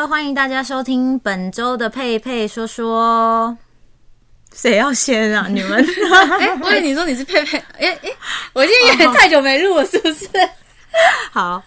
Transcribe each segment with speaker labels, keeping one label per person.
Speaker 1: 的，欢迎大家收听本周的佩佩说说。谁要先啊？你们？
Speaker 2: 哎，我以为你说你是佩佩。哎哎，我今天也太久没录了，是不是？
Speaker 1: 好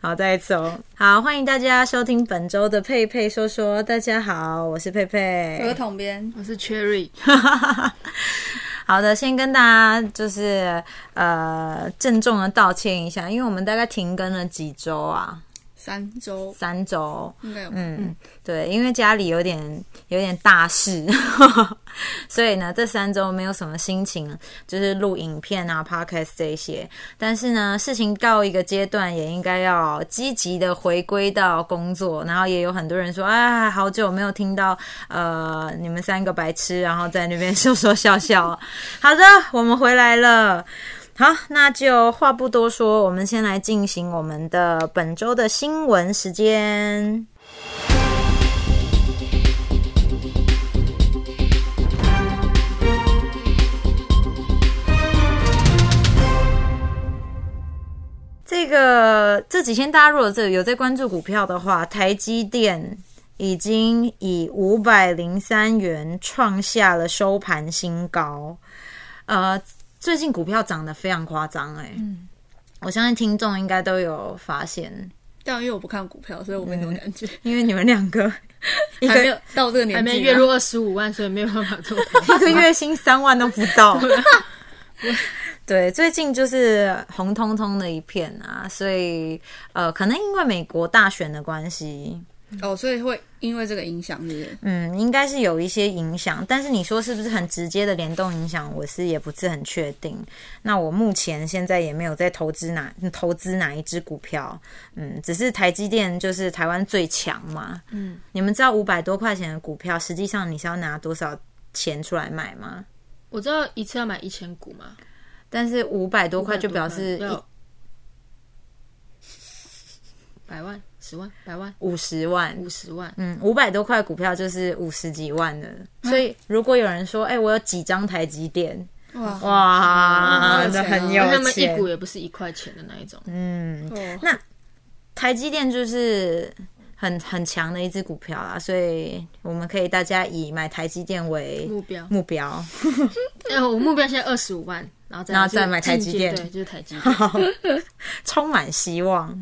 Speaker 1: 好，再一次哦。好，欢迎大家收听本周的佩佩说说。大家好，我是佩佩，
Speaker 2: 我是统编，
Speaker 3: 我是 Cherry。
Speaker 1: 好的，先跟大家就是呃郑重的道歉一下，因为我们大概停更了几周啊。
Speaker 2: 三周，
Speaker 1: 三周，
Speaker 2: 应该有。
Speaker 1: 嗯，对，因为家里有点有点大事，所以呢，这三周没有什么心情，就是录影片啊、podcast 这些。但是呢，事情到一个阶段，也应该要积极的回归到工作。然后也有很多人说，啊，好久没有听到呃你们三个白痴，然后在那边 说说笑笑。好的，我们回来了。好，那就话不多说，我们先来进行我们的本周的新闻时间。这个这几天大家如果这有在关注股票的话，台积电已经以五百零三元创下了收盘新高，呃。最近股票涨得非常夸张，哎，嗯，我相信听众应该都有发现。
Speaker 2: 但因为我不看股票，所以我没什么感觉。
Speaker 1: 因为你们两个
Speaker 2: 还没有到这个年
Speaker 3: 纪，还没月入二十五万，所以没有办法做。
Speaker 1: 一个月薪三万都不到。对，最近就是红彤彤的一片啊，所以呃，可能因为美国大选的关系。
Speaker 2: 哦，所以会因为这个影响，是不是？
Speaker 1: 嗯，应该是有一些影响，但是你说是不是很直接的联动影响，我是也不是很确定。那我目前现在也没有在投资哪投资哪一只股票，嗯，只是台积电就是台湾最强嘛。嗯，你们知道五百多块钱的股票，实际上你是要拿多少钱出来买吗？
Speaker 3: 我知道一次要买一千股嘛，
Speaker 1: 但是五百多块就表示一
Speaker 3: 百万。十万、百万、
Speaker 1: 五十万、
Speaker 3: 五十万，
Speaker 1: 嗯，五百多块股票就是五十几万的。所以如果有人说，哎，我有几张台积电，哇哇，那很有钱。他
Speaker 3: 们一股也不是一块钱的那一种。
Speaker 1: 嗯，那台积电就是很很强的一只股票啦，所以我们可以大家以买台积电为
Speaker 3: 目标
Speaker 1: 目标。
Speaker 3: 哎，我目标现在二十五万。然后再
Speaker 1: 再买台积电，
Speaker 3: 对，就是台积电，
Speaker 1: 充满希望。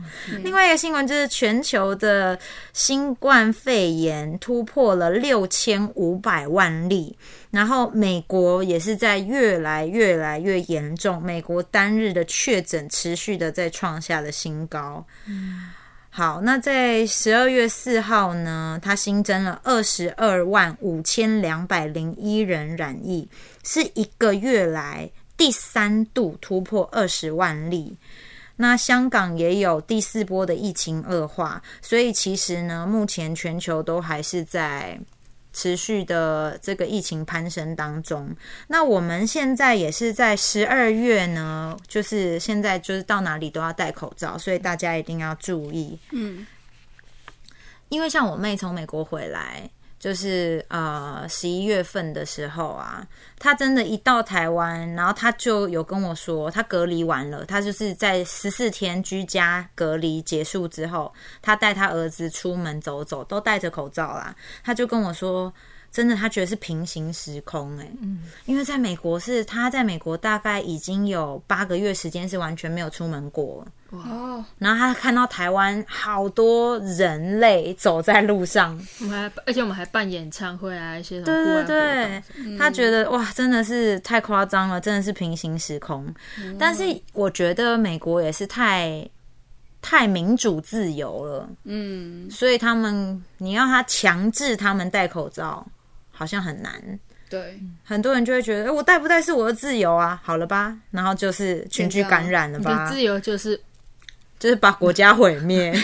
Speaker 1: 另外一个新闻就是，全球的新冠肺炎突破了六千五百万例，然后美国也是在越来越来越严重，美国单日的确诊持续的在创下了新高。好，那在十二月四号呢，它新增了二十二万五千两百零一人染疫，是一个月来。第三度突破二十万例，那香港也有第四波的疫情恶化，所以其实呢，目前全球都还是在持续的这个疫情攀升当中。那我们现在也是在十二月呢，就是现在就是到哪里都要戴口罩，所以大家一定要注意。嗯，因为像我妹从美国回来。就是呃十一月份的时候啊，他真的，一到台湾，然后他就有跟我说，他隔离完了，他就是在十四天居家隔离结束之后，他带他儿子出门走走，都戴着口罩啦。他就跟我说。真的，他觉得是平行时空哎，嗯，因为在美国是他在美国大概已经有八个月时间是完全没有出门过。哦，然后他看到台湾好多人类走在路上，
Speaker 3: 我们还而且我们还办演唱会啊一些
Speaker 1: 对对对，他觉得哇真的是太夸张了，真的是平行时空。但是我觉得美国也是太太民主自由了，嗯，所以他们你要他强制他们戴口罩。好像很难，
Speaker 2: 对，
Speaker 1: 很多人就会觉得，哎，我戴不戴是我的自由啊，好了吧，然后就是群聚感染了吧，
Speaker 3: 自由就是
Speaker 1: 就是把国家毁灭，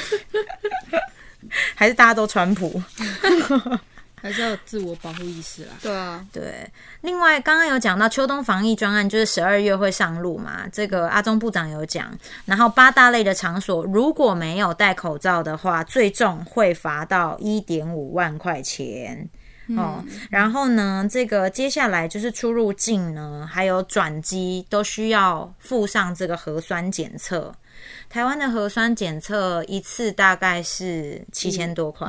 Speaker 1: 还是大家都川普，
Speaker 3: 还是要有自我保护意识啦，
Speaker 2: 对啊，
Speaker 1: 对。另外，刚刚有讲到秋冬防疫专案，就是十二月会上路嘛，这个阿中部长有讲，然后八大类的场所如果没有戴口罩的话，最重会罚到一点五万块钱。哦。然后呢，这个接下来就是出入境呢，还有转机都需要附上这个核酸检测。台湾的核酸检测一次大概是七千多块，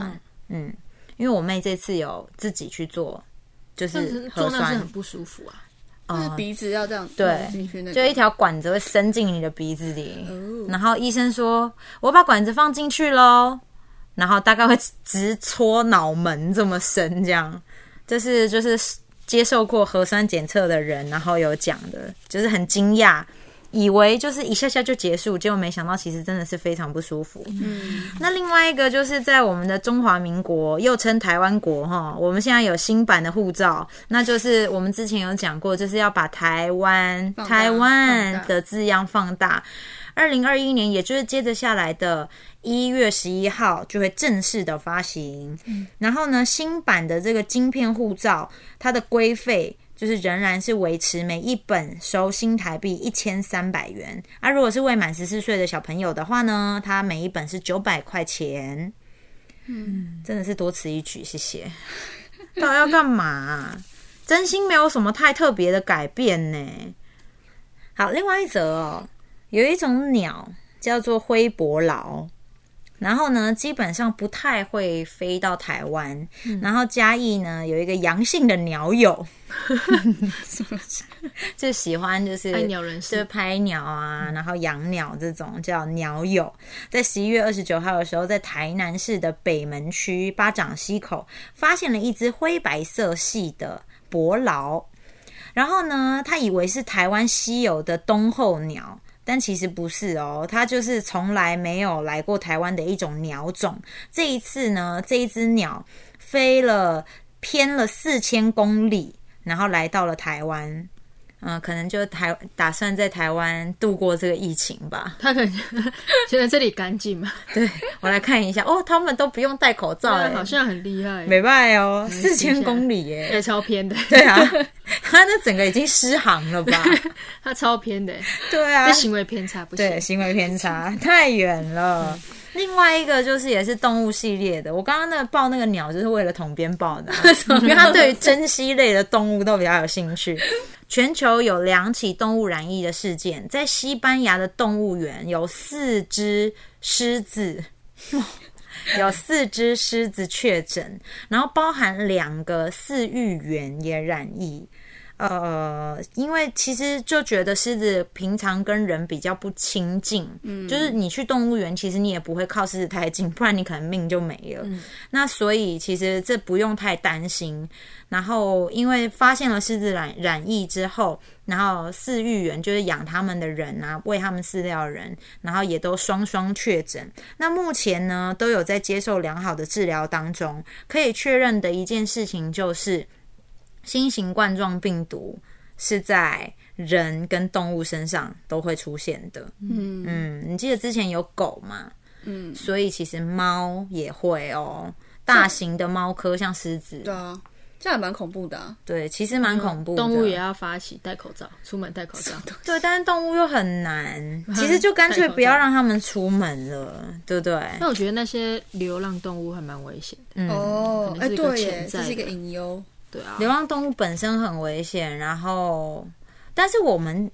Speaker 1: 嗯，因为我妹这次有自己去做，就是核酸。
Speaker 3: 做那是很，不舒服啊。
Speaker 2: 就是鼻子要这样
Speaker 1: 对。
Speaker 2: 弄进去那个，
Speaker 1: 就一条管子会伸进你的鼻子里，
Speaker 2: 哦。
Speaker 1: 然后医生说我把管子放进去喽，然后大概会直戳脑门这么深，这样，这是就是接受过核酸检测的人，然后有讲的，就是很惊讶。以为就是一下下就结束，结果没想到其实真的是非常不舒服。
Speaker 2: 嗯，
Speaker 1: 那另外一个就是在我们的中华民国，又称台湾国哈，我们现在有新版的护照，那就是我们之前有讲过，就是要把台湾台湾的字样放大。二零二一年，也就是接着下来的一月十一号就会正式的发行。然后呢，新版的这个晶片护照，它的规费就是仍然是维持每一本收新台币一千三百元。啊，如果是未满十四岁的小朋友的话呢，它每一本是九百块钱。嗯，真的是多此一举，谢谢。到底要干嘛、真心没有什么太特别的改变呢。好，另外一则哦，有一种鸟叫做灰伯劳，然后呢，基本上不太会飞到台湾。然后嘉义呢有一个阳性的鸟友，就喜欢就是
Speaker 3: 拍鸟人
Speaker 1: 就是
Speaker 3: 士，
Speaker 1: 拍鸟啊，然后养鸟这种叫鸟友，在十一月二十九号的时候，在台南市的北门区巴掌溪口发现了一只灰白色系的伯劳，然后呢，他以为是台湾稀有的冬候鸟。但其实不是哦，它就是从来没有来过台湾的一种鸟种。这一次呢，这一只鸟飞了偏了四千公里，然后来到了台湾。嗯、可能就台打算在台湾度过这个疫情吧。
Speaker 3: 他可能 觉得这里干净嘛，
Speaker 1: 对我来看一下，哦，他们都不用戴口罩、欸，
Speaker 3: 好像很厉害，
Speaker 1: 没拜哦，四千公里耶、
Speaker 3: 也超偏的，
Speaker 1: 对啊，他那整个已经失航了吧？
Speaker 3: 他超偏的，
Speaker 1: 对啊
Speaker 3: 这，行为偏差不行
Speaker 1: 对，。行为偏差 太远了。另外一个就是也是动物系列的，我刚刚那个报那个鸟就是为了统编报的啊、因为他对于珍稀类的动物都比较有兴趣。全球有两起动物染疫的事件，在西班牙的动物园有四只狮子。有四只狮子确诊，然后包含两个饲育员也染疫。呃，因为其实就觉得狮子平常跟人比较不亲近，嗯，就是你去动物园，其实你也不会靠狮子太近，不然你可能命就没了。那所以其实这不用太担心。然后因为发现了狮子染染疫之后，然后饲育员就是养它们的人啊，喂它们饲料的人，然后也都双双确诊。那目前呢，都有在接受良好的治疗当中。可以确认的一件事情就是。新型冠状病毒是在人跟动物身上都会出现的。
Speaker 2: 嗯
Speaker 1: 嗯，你记得之前有狗嘛？
Speaker 2: 嗯，
Speaker 1: 所以其实猫也会哦。大型的猫科像狮子，
Speaker 2: 对啊，这样也蛮恐怖的啊。
Speaker 1: 对，其实蛮恐怖的。
Speaker 3: 动物也要发起戴口罩，出门戴口罩。
Speaker 1: 对，但是动物又很难，其实就干脆不要让他们出门了，对不对？
Speaker 3: 但我觉得那些流浪动物还蛮危险的。
Speaker 1: 嗯，
Speaker 2: 哦，哎，对这是一个隐忧。
Speaker 3: 对啊，
Speaker 1: 流浪动物本身很危险，然后，但是我们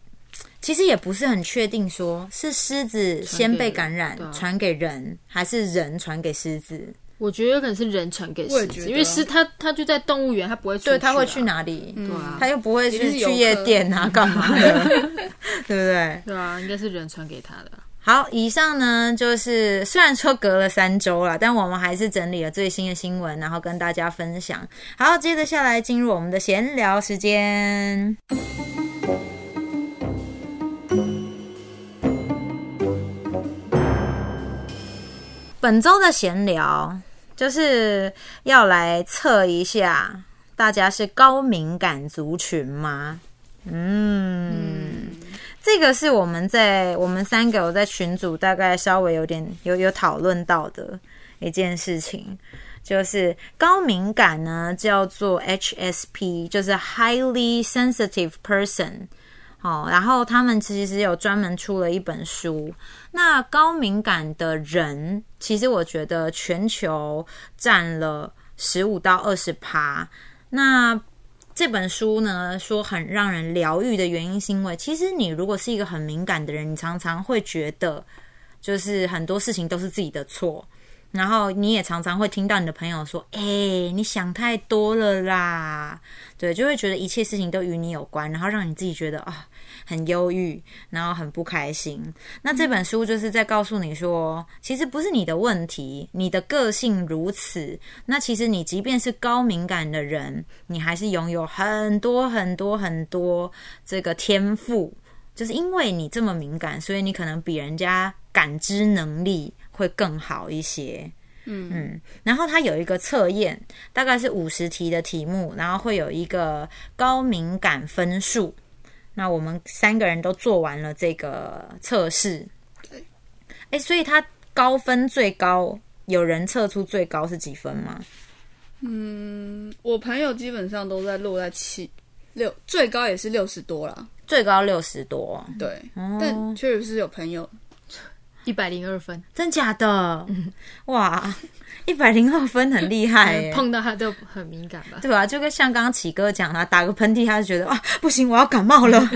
Speaker 1: 其实也不是很确定，说是狮子先被感染传给人，还是人传给狮子？
Speaker 3: 我觉得有可能是人传给狮子，因为狮它它就在动物园，它不会出去、
Speaker 1: 对，它会去？哪里？
Speaker 3: 对啊，
Speaker 1: 他又不会去去夜店啊，干嘛的？对不对？
Speaker 3: 对啊，应该是人传给他的。
Speaker 1: 好，以上呢就是虽然说隔了三周了，但我们还是整理了最新的新闻，然后跟大家分享。好，接着下来进入我们的闲聊时间。本周的闲聊就是要来测一下大家是高敏感族群吗？嗯，这个是我们在我们三个有在群组大概稍微有点有有讨论到的一件事情，就是高敏感呢叫做 HSP，就是 Highly Sensitive Person。哦，然后他们其实有专门出了一本书。那高敏感的人，其实我觉得全球占了十五到二十趴。那这本书呢，说很让人疗愈的原因，是因为其实你如果是一个很敏感的人，你常常会觉得，就是很多事情都是自己的错。然后你也常常会听到你的朋友说：“哎、你想太多了啦。”对，就会觉得一切事情都与你有关，然后让你自己觉得啊、很忧郁，然后很不开心。那这本书就是在告诉你说，其实不是你的问题，你的个性如此。那其实你即便是高敏感的人，你还是拥有很多很多很多这个天赋。就是因为你这么敏感，所以你可能比人家感知能力会更好一些。嗯嗯，然后它有一个测验，大概是五十题的题目，然后会有一个高敏感分数。那我们三个人都做完了这个测试。哎，所以他高分最高，有人测出最高是几分吗？
Speaker 2: 嗯我朋友基本上都在落在七六，最高也是六十多啦。
Speaker 1: 最高六十多，
Speaker 2: 对，但确实是有朋友
Speaker 3: 一百零二分，
Speaker 1: 真假的？哇，一百零二分很厉害 耶！
Speaker 3: 碰到他都很敏感吧？
Speaker 1: 对啊、就跟像刚刚启哥讲他打个喷嚏，他就觉得 啊，不行，我要感冒了。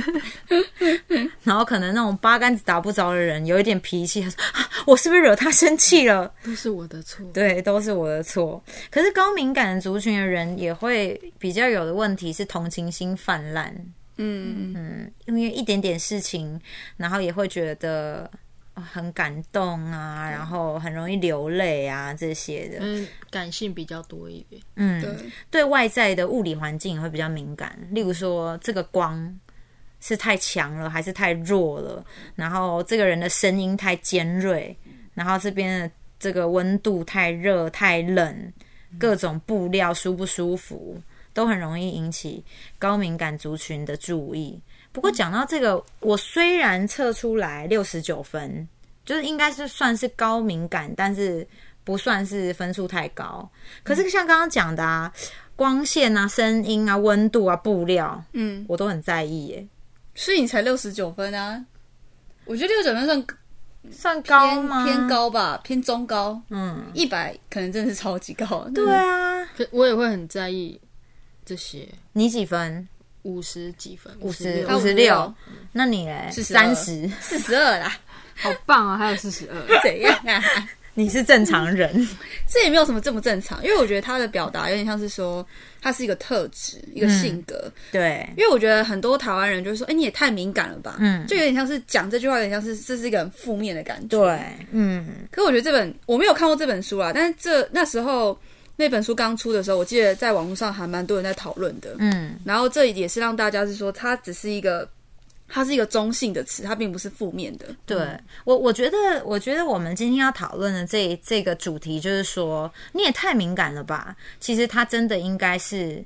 Speaker 1: 然后可能那种八竿子打不着的人，有一点脾气，他说啊，我是不是惹他生气了？
Speaker 3: 都是我的错。
Speaker 1: 对，都是我的错。可是高敏感的族群的人也会比较有的问题是同情心泛滥，
Speaker 2: 嗯
Speaker 1: 嗯，因为一点点事情，然后也会觉得。呃很感动啊，然后很容易流泪啊，这些的，
Speaker 3: 嗯，感性比较多一点。
Speaker 1: 嗯，
Speaker 2: 对，
Speaker 1: 对外在的物理环境也会比较敏感，例如说这个光是太强了还是太弱了，然后这个人的声音太尖锐，然后这边的这个温度太热太冷，各种布料舒不舒服，都很容易引起高敏感族群的注意。不过讲到这个，我虽然测出来六十九分，就是应该是算是高敏感，但是不算是分数太高。可是像刚刚讲的啊，光线啊、声音啊、温度啊、布料，
Speaker 2: 嗯，
Speaker 1: 我都很在意耶。
Speaker 2: 所以你才六十九分啊？我觉得六十九分算
Speaker 1: 算高
Speaker 2: 偏
Speaker 1: 吗？
Speaker 2: 偏。高吧，偏中高。
Speaker 1: 嗯，
Speaker 2: 一百可能真的是超级高。
Speaker 1: 对啊。
Speaker 3: 可我也会很在意这些
Speaker 1: 你几分？
Speaker 3: 五十几分，
Speaker 1: 五十五十六。那你嘞
Speaker 2: ？42
Speaker 1: 三十。
Speaker 2: 四十二啦，
Speaker 3: 好棒啊！还有四十二，
Speaker 2: 怎样啊？
Speaker 1: 你是正常人。
Speaker 2: 这也没有什么正不正常，因为我觉得他的表达有点像是说，他是一个特质，一个性格。
Speaker 1: 对，
Speaker 2: 因为我觉得很多台湾人就是说：“哎、你也太敏感了吧？”
Speaker 1: 嗯
Speaker 2: 就有点像是讲这句话，有点像是这是一个很负面的感觉。。
Speaker 1: 对，嗯，
Speaker 2: 可我觉得这本我没有看过这本书啊，但是这那时候那本书刚出的时候，我记得在网络上还蛮多人在讨论的。
Speaker 1: 嗯，
Speaker 2: 然后这也是让大家是说，它只是一个，它是一个中性的词，它并不是负面的。
Speaker 1: 对我，我觉得，我觉得我们今天要讨论的这这个主题，就是说，你也太敏感了吧？其实它真的应该是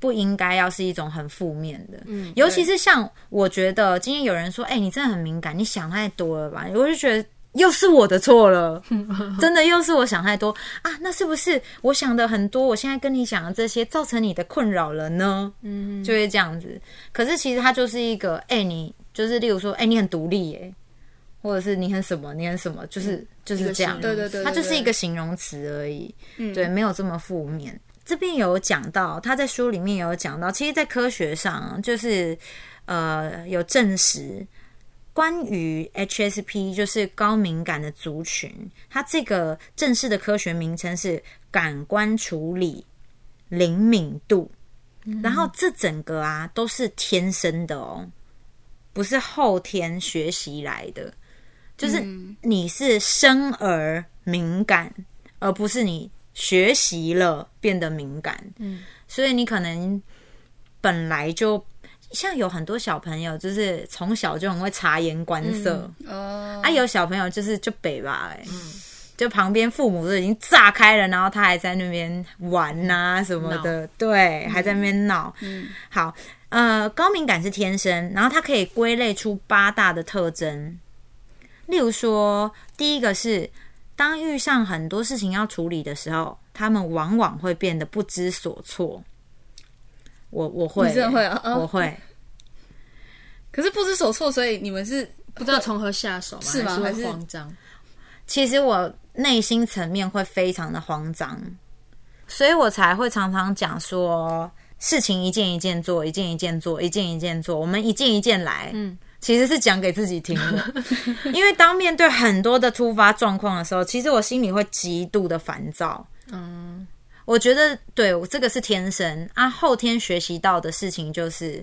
Speaker 1: 不应该要是一种很负面的，嗯，尤其是像我觉得今天有人说，哎、你真的很敏感，你想太多了吧？我就觉得。又是我的错了，真的又是我想太多啊！那是不是我想的很多？我现在跟你讲的这些，造成你的困扰了呢？嗯，就会这样子。可是其实它就是一个，哎、你就是例如说，哎、你很独立耶，或者是你很什么，你很什么，就是、就是这样。
Speaker 2: 对对对对
Speaker 1: 它就是一个形容词而已。
Speaker 2: 嗯
Speaker 1: 对，没有这么负面。这边有讲到，他在书里面有讲到，其实，在科学上就是呃有证实，关于 HSP 就是高敏感的族群，它这个正式的科学名称是感官处理灵敏度。然后这整个啊都是天生的哦，不是后天学习来的，就是你是生而敏感，而不是你学习了变得敏感。嗯，所以你可能本来就像有很多小朋友，就是从小就很会察言观色，
Speaker 2: 哦、
Speaker 1: 啊，有小朋友就是就北吧，哎、就旁边父母都已经炸开了，然后他还在那边玩呐、什么的，对，还在那边闹。
Speaker 2: 嗯，
Speaker 1: 好，呃，高敏感是天生，然后它可以归类出八大的特征，例如说，第一个是当遇上很多事情要处理的时候，他们往往会变得不知所措。我我会、
Speaker 2: 你真的会啊哦
Speaker 1: 我会。
Speaker 2: 可是不知所措，所以你们是
Speaker 3: 不知道从何下手吗？是
Speaker 2: 是吗还是
Speaker 3: 会慌张？
Speaker 1: 其实我内心层面会非常的慌张，所以我才会常常讲说，事情一件一件做，一件一件做，一件一件做，我们一件一件来。嗯，其实是讲给自己听的，因为当面对很多的突发状况的时候，其实我心里会极度的烦躁。嗯，我觉得对我这个是天生啊，后天学习到的事情就是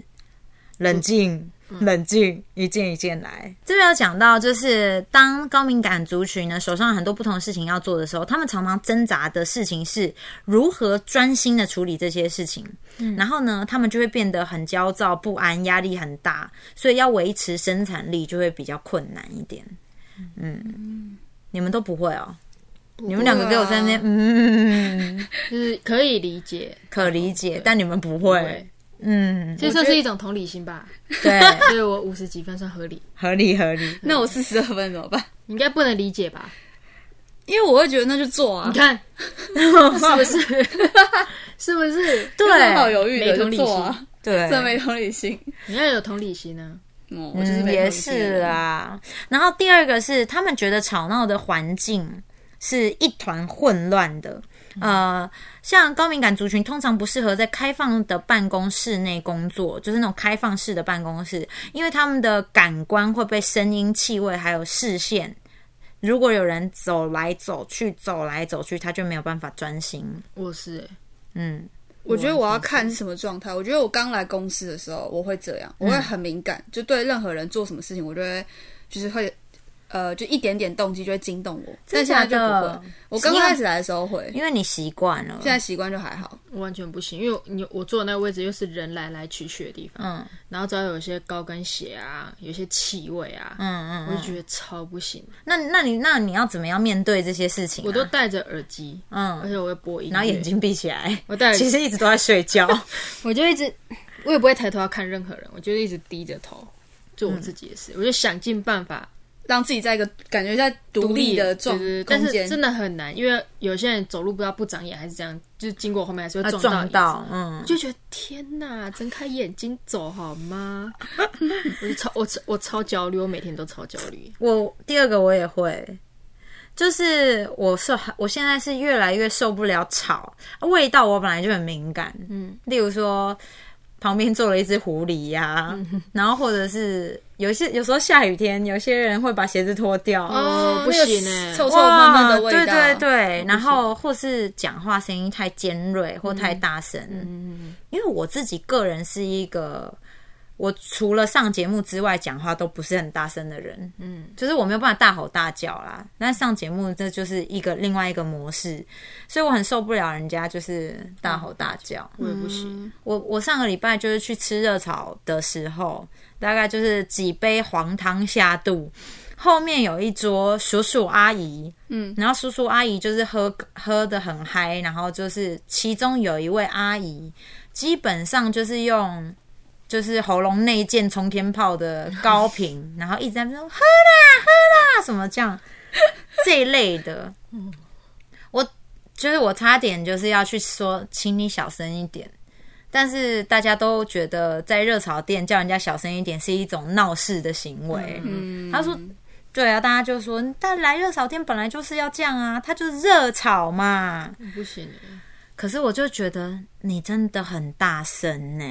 Speaker 1: 冷静。冷静，一件一件来。这边要讲到，就是当高敏感族群呢手上很多不同的事情要做的时候，他们常常挣扎的事情是如何专心的处理这些事情。嗯，然后呢，他们就会变得很焦躁不安，压力很大，所以要维持生产力就会比较困难一点。嗯，你们都不会哦？你们两个给我在那边，嗯，
Speaker 3: 就是可以理解，
Speaker 1: 可理解，但你们不会。
Speaker 3: 嗯，这算是一种同理心吧。
Speaker 1: 对，
Speaker 3: 所以我五十几分算合理，
Speaker 1: 合理合理。
Speaker 2: 那我四十二分怎么办？
Speaker 3: 你应该不能理解吧？
Speaker 2: 因为我会觉得那就做啊。
Speaker 3: 你看，是不是？是不是？
Speaker 1: 对，
Speaker 2: 好犹豫
Speaker 3: 没同理心。
Speaker 1: 对，
Speaker 2: 这没同理心。
Speaker 3: 你要有同理心呢。
Speaker 1: 嗯，也是啊。然后第二个是，他们觉得吵闹的环境是一团混乱的。呃，像高敏感族群通常不适合在开放的办公室内工作，就是那种开放式的办公室，因为他们的感官会被声音、气味还有视线，如果有人走来走去、走来走去，他就没有办法专心。
Speaker 3: 我是，
Speaker 1: 嗯，
Speaker 2: 我觉得我要看是什么状态。我觉得我刚来公司的时候，我会这样，我会很敏感，就对任何人做什么事情，我就会就是会。呃，就一点点动机就会惊动我，但现在就不会。我刚开始来的时候会，
Speaker 1: 因为你习惯了，
Speaker 2: 现在习惯就还好。
Speaker 3: 我完全不行，因为你我坐的那个位置又是人来来去去的地方，嗯，然后只要有一些高跟鞋啊，有些气味啊，嗯嗯，我就觉得超不行。
Speaker 1: 那那你那你要怎么样面对这些事情？
Speaker 3: 我都戴着耳机，嗯，而且我会播音，
Speaker 1: 然后眼睛闭起来。
Speaker 3: 我戴，
Speaker 1: 其实一直都在睡觉，
Speaker 3: 我就一直，我也不会抬头要看任何人，我就一直低着头做我自己的事，我就想尽办法。
Speaker 2: 让自己在一个感觉在独立的状
Speaker 3: 但是真的很难，因为有些人走路不知道不长眼还是这样，就是经过后面还是会
Speaker 1: 撞
Speaker 3: 到，嗯，就觉得天哪，睁开眼睛走好吗？我就超我超我超焦虑，我每天都超焦虑。
Speaker 1: 我第二个我也会，就是我受我现在是越来越受不了吵味道，我本来就很敏感，嗯，例如说。旁边坐了一只狐狸呀，然后或者是有些有时候下雨天，有些人会把鞋子脱掉，
Speaker 3: 哦，不行哎，
Speaker 2: 臭臭闷闷的味道，
Speaker 1: 对对对，然后或是讲话声音太尖锐或太大声，嗯。因为我自己个人是一个。我除了上节目之外，讲话都不是很大声的人，嗯，就是我没有办法大吼大叫啦。那上节目这就是一个另外一个模式，所以我很受不了人家就是大吼大叫，
Speaker 3: 我也不行。
Speaker 1: 我我上个礼拜就是去吃热炒的时候，大概就是几杯黄汤下肚，后面有一桌叔叔阿姨，嗯，然后叔叔阿姨就是喝喝的很嗨，然后就是其中有一位阿姨，基本上就是用。就是喉咙内建冲天炮的高频，然后一直在说喝啦喝啦什么这样这一类的。我就是我差点就是要去说，请你小声一点。但是大家都觉得在热炒店叫人家小声一点是一种闹事的行为。嗯，他说对啊，大家就说，但来热炒店本来就是要这样啊，他就是热炒嘛。
Speaker 3: 不行，
Speaker 1: 可是我就觉得你真的很大声呢。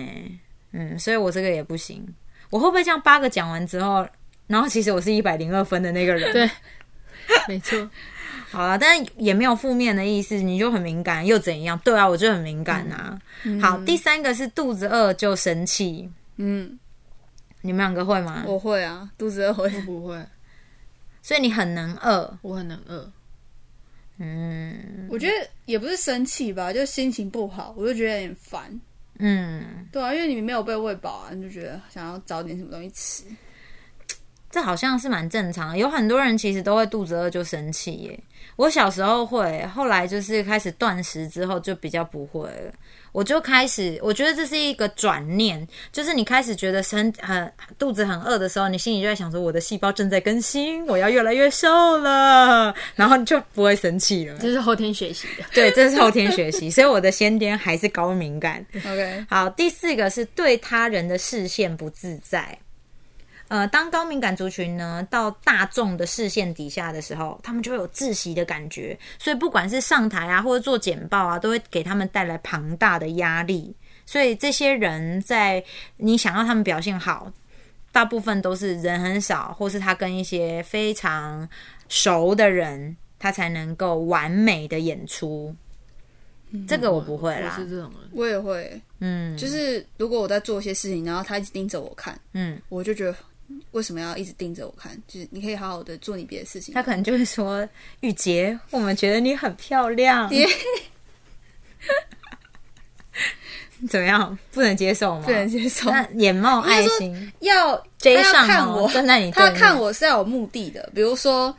Speaker 1: 嗯，所以我这个也不行。我会不会这样八个讲完之后，然后其实我是一百零二分的那个人？
Speaker 3: 对，没错。
Speaker 1: 好了，但也没有负面的意思。你就很敏感又怎样？对啊，我就很敏感啊。好，第三个是肚子饿就生气。嗯，你们两个会吗？
Speaker 2: 我会啊，肚子饿会
Speaker 3: 不会？
Speaker 1: 所以你很能饿，
Speaker 3: 我很能饿。
Speaker 2: 嗯，我觉得也不是生气吧，就心情不好，我就觉得有点烦。嗯，对啊，因为你没有被喂饱啊，你就觉得想要找点什么东西吃。
Speaker 1: 这好像是蛮正常的，有很多人其实都会肚子饿就生气耶。我小时候会，后来就是开始断食之后就比较不会了。我就开始，我觉得这是一个转念，就是你开始觉得身很肚子很饿的时候，你心里就在想说，我的细胞正在更新，我要越来越瘦了，然后你就不会生气了。
Speaker 3: 这是后天学习的，
Speaker 1: 对，这是后天学习，所以我的先天还是高敏感。
Speaker 2: OK，
Speaker 1: 好，第四个是对他人的视线不自在。呃，当高敏感族群呢到大众的视线底下的时候，他们就会有窒息的感觉，所以不管是上台啊，或者做简报啊，都会给他们带来庞大的压力。所以这些人在你想要他们表现好，大部分都是人很少，或是他跟一些非常熟的人，他才能够完美的演出。这个我不会啦，
Speaker 3: 是这种人，
Speaker 2: 我也会，嗯，就是如果我在做一些事情，然后他一直盯着我看，嗯，我就觉得为什么要一直盯着我看？就是你可以好好的做你别的事情。
Speaker 1: 他可能就会说：“玉洁，我们觉得你很漂亮。”怎么样？不能接受吗？
Speaker 2: 不能接受。
Speaker 1: 那眼冒爱心，
Speaker 2: 要
Speaker 1: 追
Speaker 2: 上看我，
Speaker 1: 站在你
Speaker 2: 他看我是要有目的的，比如说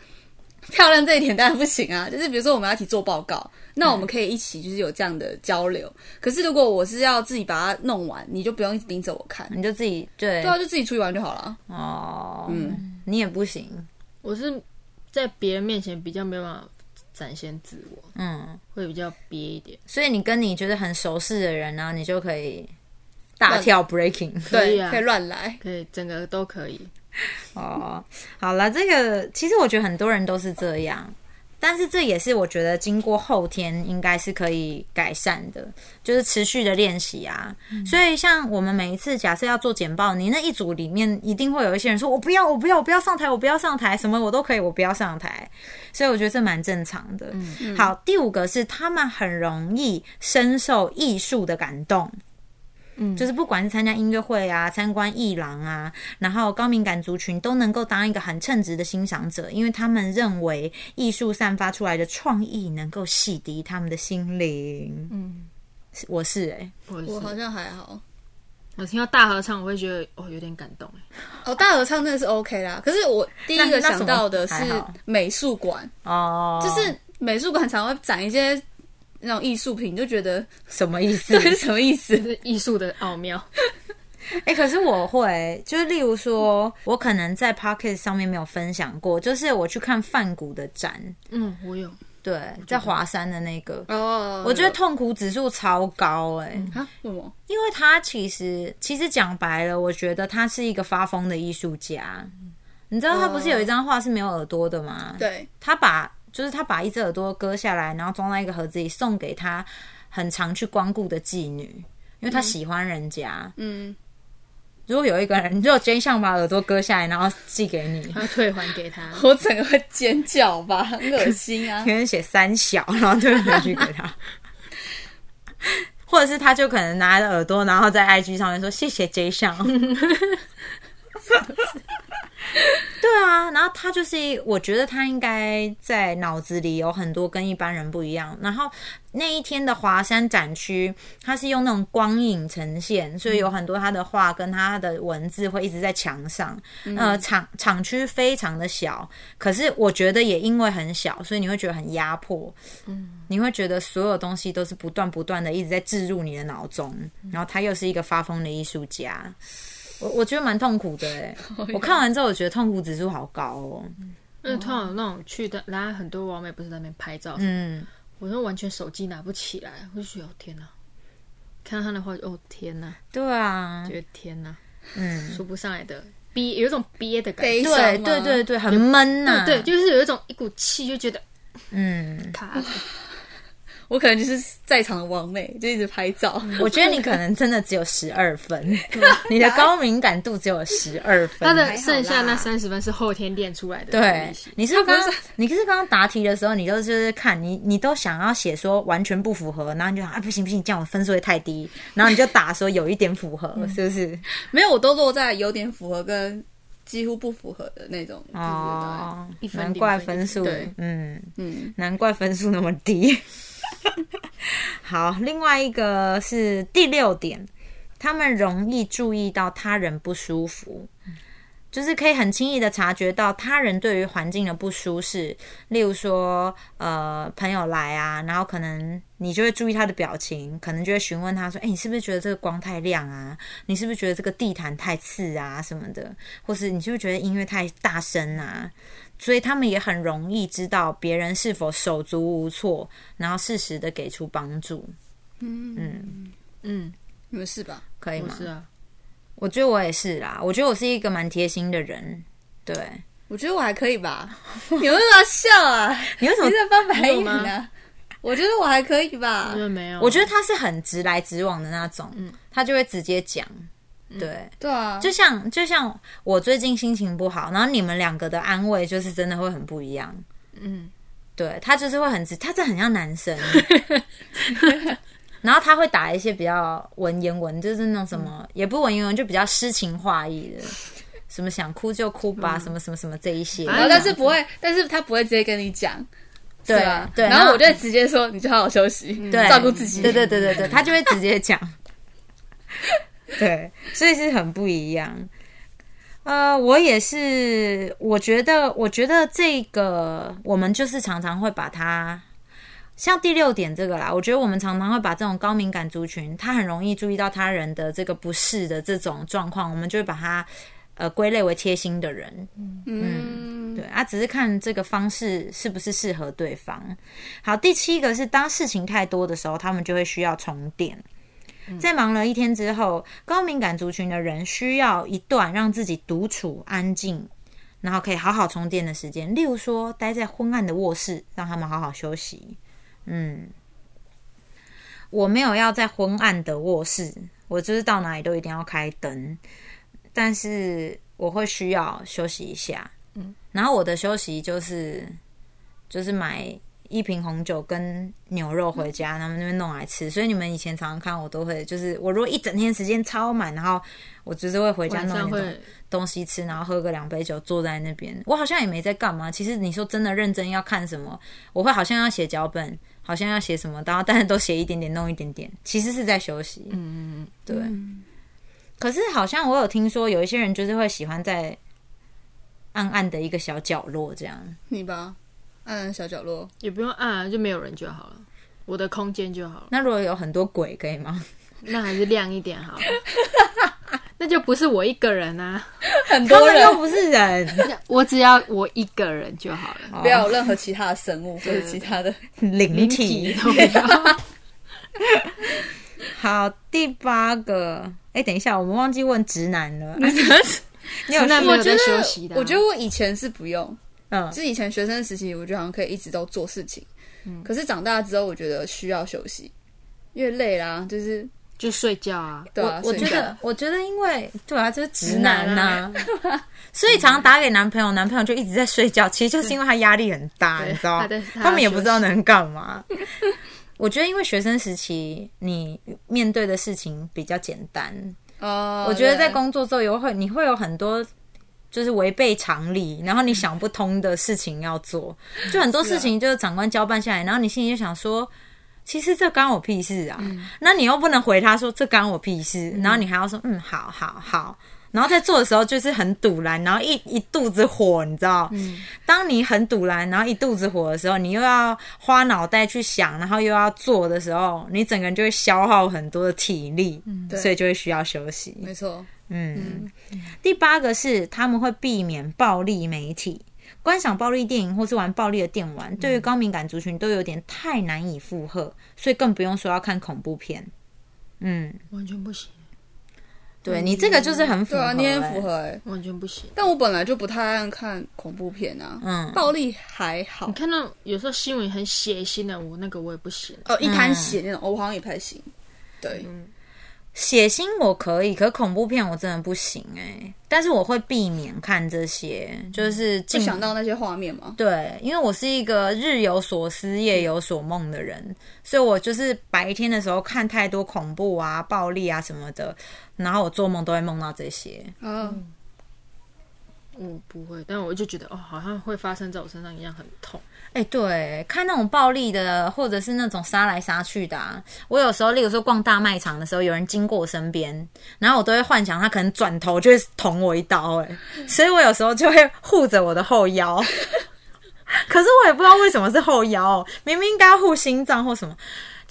Speaker 2: 漂亮这一点当然不行啊。就是比如说我们要一起做报告，那我们可以一起就是有这样的交流。可是如果我是要自己把它弄完，你就不用一直盯着我看，
Speaker 1: 你就自己对
Speaker 2: 对啊，就自己出去玩就好了。哦，
Speaker 1: 嗯，你也不行。
Speaker 3: 我是在别人面前比较没有办法。展现自我，嗯，会比较憋一点，
Speaker 1: 所以你跟你觉得很熟识的人呢，你就可以大跳 breaking，
Speaker 2: 对，可以乱来，
Speaker 3: 可以整个都可以。
Speaker 1: 哦，好了，这个其实我觉得很多人都是这样。但是这也是我觉得经过后天应该是可以改善的，就是持续的练习啊。所以像我们每一次假设要做简报，你那一组里面一定会有一些人说：“我不要，我不要，我不要上台，我不要上台，什么我都可以，我不要上台。”所以我觉得这蛮正常的。好，第五个是他们很容易深受艺术的感动。嗯，就是不管是参加音乐会啊，参观艺廊啊，然后高敏感族群都能够当一个很称职的欣赏者，因为他们认为艺术散发出来的创意能够洗涤他们的心灵。嗯，我是哎，
Speaker 2: 我好像还好。
Speaker 3: 我听到大合唱，我会觉得哦有点感动哎。
Speaker 2: 哦，大合唱那是 OK 啦。可是我第一个想到的是美术馆哦，就是美术馆常会展一些。那种艺术品就觉得
Speaker 1: 什么意思？
Speaker 2: 这是什么意思？
Speaker 3: 是艺术的奥妙。
Speaker 1: 哎，可是我会，就是例如说，我可能在 Pocket 上面没有分享过，就是我去看范谷的展。
Speaker 3: 嗯，我有。
Speaker 1: 对，在华山的那个。哦。我觉得痛苦指数超高哎。
Speaker 2: 啊？为什么？
Speaker 1: 因为他其实其实讲白了，我觉得他是一个发疯的艺术家。你知道他不是有一张画是没有耳朵的吗？
Speaker 2: 对。
Speaker 1: 他把。就是他把一只耳朵割下来，然后装在一个盒子里，送给他很常去光顾的妓女，因为他喜欢人家。嗯，如果有一个人，如果真相把耳朵割下来，然后寄给你，
Speaker 3: 他退还给他，
Speaker 2: 我整个会尖叫吧，很恶心啊！
Speaker 1: 可能写三小，然后退回去给他，或者是他就可能拿着耳朵，然后在 IG 上面说谢谢 J 相。对啊，然后他就是，我觉得他应该在脑子里有很多跟一般人不一样。然后那一天的华山展区，他是用那种光影呈现，所以有很多他的画跟他的文字会一直在墙上。呃，厂厂区非常的小，可是我觉得也因为很小，所以你会觉得很压迫。嗯，你会觉得所有东西都是不断不断的一直在置入你的脑中。然后他又是一个发疯的艺术家。我我觉得蛮痛苦的 哎，我看完之后我觉得痛苦指数好高哦。
Speaker 3: 因为通常那种去的，然后很多网美不是在那边拍照，嗯，我说完全手机拿不起来，我就觉得天哪，看到他的话就，哦天哪，
Speaker 1: 对啊，
Speaker 3: 觉得天哪，嗯，说不上来的憋，有一种憋的感
Speaker 1: 觉，对对对对，很闷呐，
Speaker 3: 对，就是有一种一股气，就觉得嗯。卡。
Speaker 2: 我可能就是在场的王妹，就一直拍照。
Speaker 1: 我觉得你可能真的只有十二分，你的 高敏感度只有十二分。
Speaker 3: 他的剩下那三十分是后天练出来的。
Speaker 1: 对，你是刚刚你是刚刚答题的时候，你都就是看你你都想要写说完全不符合，然后你就啊不行不行，这样我分数会太低，然后你就打说有一点符合，是不是？
Speaker 2: 没有，我都落在有点符合跟几乎不符合的那种。哦，
Speaker 1: 难怪分数，嗯嗯，难怪分数那么低。好，另外一个是第六点，他们容易注意到他人不舒服，就是可以很轻易的察觉到他人对于环境的不舒适。例如说，呃，朋友来啊，然后可能你就会注意他的表情，可能就会询问他说：“哎，你是不是觉得这个光太亮啊？你是不是觉得这个地毯太刺啊？什么的？或是你是不是觉得音乐太大声啊？”所以他们也很容易知道别人是否手足无措，然后适时的给出帮助。嗯
Speaker 2: 嗯嗯，你们是吧？
Speaker 1: 可以吗？
Speaker 3: 是啊，
Speaker 1: 我觉得我也是啦，我觉得我是一个蛮贴心的人。对，
Speaker 2: 我觉得我还可以吧。你为什么要笑啊？
Speaker 1: 你为什么
Speaker 2: 你在翻白眼呢？我觉得我还可以吧
Speaker 1: 我觉得他是很直来直往的那种，他就会直接讲。对，
Speaker 2: 对啊，
Speaker 1: 就像就像我最近心情不好，然后你们两个的安慰就是真的会很不一样。
Speaker 3: 嗯，
Speaker 1: 对他就是会很直，他这很像男生。然后他会打一些比较文言文，就是那种什么，也不文言文，就比较诗情画意的，什么想哭就哭吧，什么什么什么这一些。
Speaker 2: 然后但是不会，但是他不会直接跟你讲，
Speaker 1: 对
Speaker 2: 是吧？
Speaker 1: 对然后
Speaker 2: 我就会直接说，你就好好休息，
Speaker 1: 对
Speaker 2: 照顾自己。
Speaker 1: 对对对对对，他就会直接讲。对，所以是很不一样。呃，我也是，我觉得，我觉得这个我们就是常常会把它，像第六点这个啦，我觉得我们常常会把这种高敏感族群，他很容易注意到他人的这个不适的这种状况，我们就会把它呃归类为贴心的人。
Speaker 2: 嗯，
Speaker 1: 对啊，只是看这个方式是不是适合对方。好，第七个是当事情太多的时候，他们就会需要充电。在忙了一天之后，高敏感族群的人需要一段让自己独处、安静，然后可以好好充电的时间。例如说，待在昏暗的卧室，让他们好好休息。嗯，我没有要在昏暗的卧室，我就是到哪里都一定要开灯，但是我会需要休息一下。嗯，然后我的休息就是就是买一瓶红酒跟牛肉回家，他们那边弄来吃。所以你们以前常常看我都会，就是我如果一整天时间超满，然后我就是会回家弄一点东西吃，然后喝个两杯酒，坐在那边。我好像也没在干嘛。其实你说真的认真要看什么，我会好像要写脚本，好像要写什么，然后但是都写一点点，弄一点点，其实是在休息。
Speaker 3: 嗯嗯嗯，
Speaker 1: 对。可是好像我有听说，有一些人就是会喜欢在暗暗的一个小角落这样。
Speaker 2: 你吧，暗暗小角落，
Speaker 3: 也不用按啊，就没有人就好了，我的空间就好了，
Speaker 1: 那如果有很多鬼可以吗？
Speaker 3: 那还是亮一点好了。那就不是我一个人啊，
Speaker 2: 很多人
Speaker 1: 他们又不是人，
Speaker 3: 我只要我一个人就好了，
Speaker 2: 不要有任何其他的生物或者其他的。
Speaker 1: 灵
Speaker 3: 灵
Speaker 1: 体
Speaker 3: 体。都不要。
Speaker 1: 好，第八个，哎、等一下，我们忘记问直男了。你有
Speaker 3: 那没有在
Speaker 2: 我觉得
Speaker 3: 休息的啊、
Speaker 2: 我觉得我以前是不用，
Speaker 1: 嗯
Speaker 2: 就是以前学生时期，我觉得好像可以一直都做事情。可是长大之后，我觉得需要休息，因为累啦，就是
Speaker 3: 就睡觉啊，
Speaker 2: 对啊，
Speaker 1: 我我觉得，我觉得，因为对啊，就是直男
Speaker 3: 直
Speaker 1: 呐、所以常常打给男朋友，男朋友就一直在睡觉，其实就是因为他压力很大，你知道
Speaker 3: 他在他
Speaker 1: 他们也不知道能干嘛。我觉得，因为学生时期你面对的事情比较简单，
Speaker 2: 哦，
Speaker 1: 我觉得在工作之后有会你会有很多就是违背常理，然后你想不通的事情要做，就很多事情就是长官交办下来，然后你心里就想说。其实这干我屁事啊！那你又不能回他说这干我屁事，然后你还要说嗯好好好，然后在做的时候就是很堵然，然后一一肚子火，你知道？当你很堵然，然后一肚子火的时候，你又要花脑袋去想，然后又要做的时候，你整个人就会消耗很多的体力，
Speaker 2: 对
Speaker 1: 所以就会需要休息。
Speaker 2: 没错，
Speaker 1: 嗯，第八个是他们会避免暴力媒体。观赏暴力电影或是玩暴力的电玩，对于高敏感族群都有点太难以负荷，所以更不用说要看恐怖片。嗯，
Speaker 3: 完全不行，
Speaker 1: 对你这个就是很符合、
Speaker 2: 对啊，你很
Speaker 1: 欸
Speaker 2: 符合哎。
Speaker 3: 完全不行。
Speaker 2: 但我本来就不太爱看恐怖片啊，
Speaker 1: 嗯
Speaker 2: 暴力还好
Speaker 3: 你，看到有时候新闻很血腥的，我那个我也不行。
Speaker 2: 哦，一滩血那种，我好像也不太行。对，
Speaker 1: 血腥我可以，可恐怖片我真的不行哎、但是我会避免看这些，就是
Speaker 2: 就想到那些画面嘛。
Speaker 1: 对，因为我是一个日有所思夜有所梦的人，所以我就是白天的时候看太多恐怖啊、暴力啊什么的，然后我做梦都会梦到这些。
Speaker 2: 嗯，
Speaker 3: 我不会，但我就觉得哦，好像会发生在我身上一样，很痛。
Speaker 1: 哎、对，看那种暴力的，或者是那种杀来杀去的、啊，我有时候，例如说逛大卖场的时候，有人经过我身边，然后我都会幻想他可能转头就会捅我一刀、哎，所以我有时候就会护着我的后腰。可是我也不知道为什么是后腰，明明应该要护心脏或什么。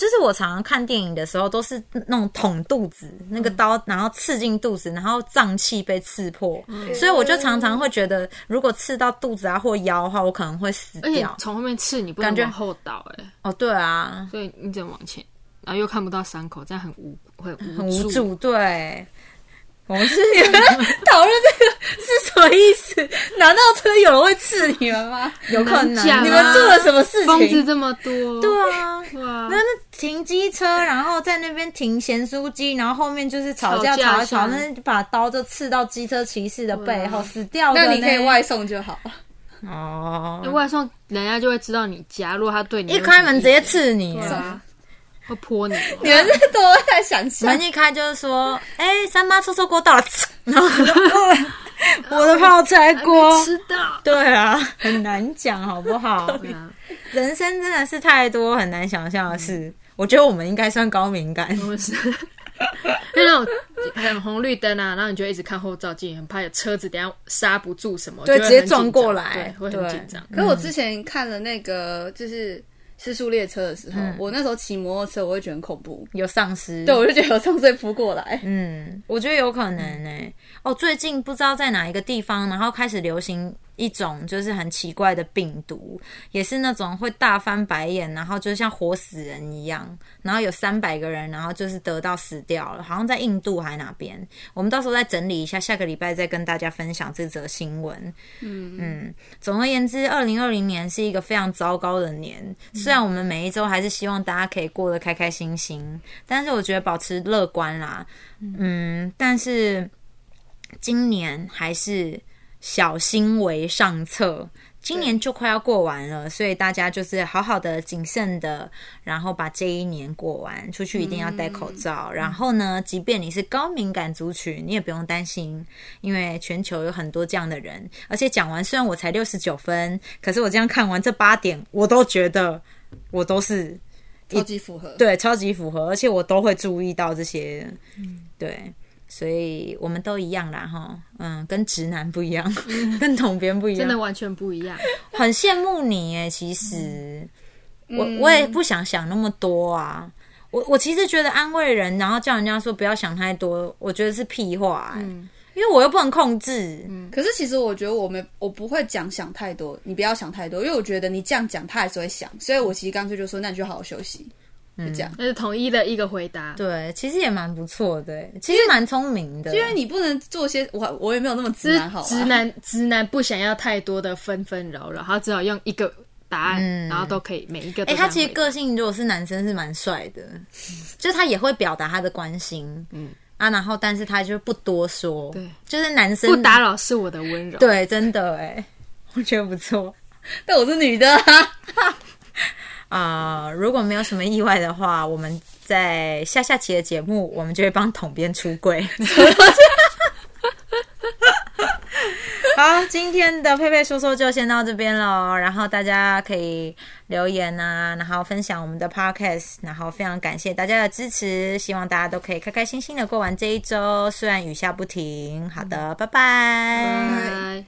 Speaker 1: 就是我常常看电影的时候，都是那种捅肚子，那个刀，然后刺进肚子，然后脏器被刺破，所以我就常常会觉得，如果刺到肚子啊或腰的话，我可能会死掉。
Speaker 3: 从后面刺你不能
Speaker 1: 感觉
Speaker 3: 往后倒、哎，
Speaker 1: 哦，对啊，
Speaker 3: 所以你只能往前，然后又看不到伤口，这样很无会
Speaker 1: 很无
Speaker 3: 助。
Speaker 1: 助。对，我是
Speaker 2: 讨论这个是什么意思？难道真的有人会刺你们吗？
Speaker 1: 有可能
Speaker 3: 啊
Speaker 2: 你们做了什么事
Speaker 3: 疯子
Speaker 2: 情？
Speaker 3: 这么多，
Speaker 1: 对啊，
Speaker 3: 哇
Speaker 1: 那，那停机车，然后在那边停咸酥鸡，然后后面就是吵架
Speaker 3: 吵架
Speaker 1: 吵一吵，那就把刀就刺到机车骑士的背后，死掉的呢。
Speaker 2: 那你可以外送就好。
Speaker 1: 哦
Speaker 3: 那，外送人家就会知道你家，如果他对你
Speaker 1: 一
Speaker 3: 有
Speaker 1: 开门直接
Speaker 3: 意见
Speaker 1: 刺你
Speaker 3: 啊，会泼你。
Speaker 2: 你们这都在想象
Speaker 1: 门。一开就是说，哎、三妈臭臭锅到了，然后我就呃 我的泡菜锅
Speaker 3: 没，吃到。
Speaker 1: 对啊，很难讲，好不好？
Speaker 3: 啊，
Speaker 1: 人生真的是太多很难想象的事。我觉得我们应该算高敏感，
Speaker 3: 我是。就 那种很红绿灯啊，然后你就一直看后照镜，很怕有车子等下刹不住什么，
Speaker 1: 对直接撞过来
Speaker 3: 对，会很
Speaker 1: 对
Speaker 3: 紧张。
Speaker 2: 可我之前看了那个就是失速列车的时候，我那时候骑摩托车，我会觉得很恐怖。
Speaker 1: 有丧尸。
Speaker 2: 对，我就觉得有丧尸扑过来。
Speaker 1: 嗯，我觉得有可能呢、哦，最近不知道在哪一个地方，然后开始流行一种就是很奇怪的病毒，也是那种会大翻白眼，然后就像活死人一样，然后有三百个人，然后就是得到死掉了，好像在印度还哪边。我们到时候再整理一下，下个礼拜再跟大家分享这则新闻。嗯嗯，总而言之，二零二零年是一个非常糟糕的年。虽然我们每一周还是希望大家可以过得开开心心，但是我觉得保持乐观啦。嗯，但是今年还是小心为上策。今年就快要过完了，所以大家就是好好的、谨慎的，然后把这一年过完。出去一定要戴口罩。然后呢，即便你是高敏感族群，你也不用担心，因为全球有很多这样的人。而且讲完，虽然我才六十九分，可是我这样看完这八点，我都觉得我都是
Speaker 2: 超级符合。
Speaker 1: 对，超级符合，而且我都会注意到这些，嗯对，所以我们都一样啦，哈，嗯，跟直男不一样，跟同编不一样，
Speaker 3: 真的完全不一样。
Speaker 1: 很羡慕你耶。其实、
Speaker 2: 嗯
Speaker 1: 我我也不想想那么多啊。我我其实觉得安慰人，然后叫人家说不要想太多，我觉得是屁话、欸，因为我又不能控制。
Speaker 2: 嗯可是其实我觉得我们我不会讲想太多，你不要想太多，因为我觉得你这样讲他还是会想，所以我其实干脆就说那你就好好休息，就这样。
Speaker 3: 那是统一的一个回答。
Speaker 1: 对，其实也蛮不错的欸，其实蛮聪明的。
Speaker 2: 因为你不能做些我我也没有那么直
Speaker 3: 直
Speaker 2: 男好啊
Speaker 3: 直男直男不想要太多的纷纷扰扰，他只好用一个答案，然后都可以每一个
Speaker 1: 哎。他其实个性如果是男生是蛮帅的，就他也会表达他的关心，嗯啊，然后但是他就不多说，
Speaker 3: 对，
Speaker 1: 就是男生
Speaker 3: 不打扰是我的温柔。
Speaker 1: 对，真的哎，我觉得不错
Speaker 2: 但我是女的、啊，
Speaker 1: 啊、如果没有什么意外的话，我们在下下期的节目，我们就会帮统编出柜。好，今天的佩佩说说就先到这边喽。然后大家可以留言啊，然后分享我们的 podcast，然后非常感谢大家的支持，希望大家都可以开开心心的过完这一周，虽然雨下不停。好的，拜拜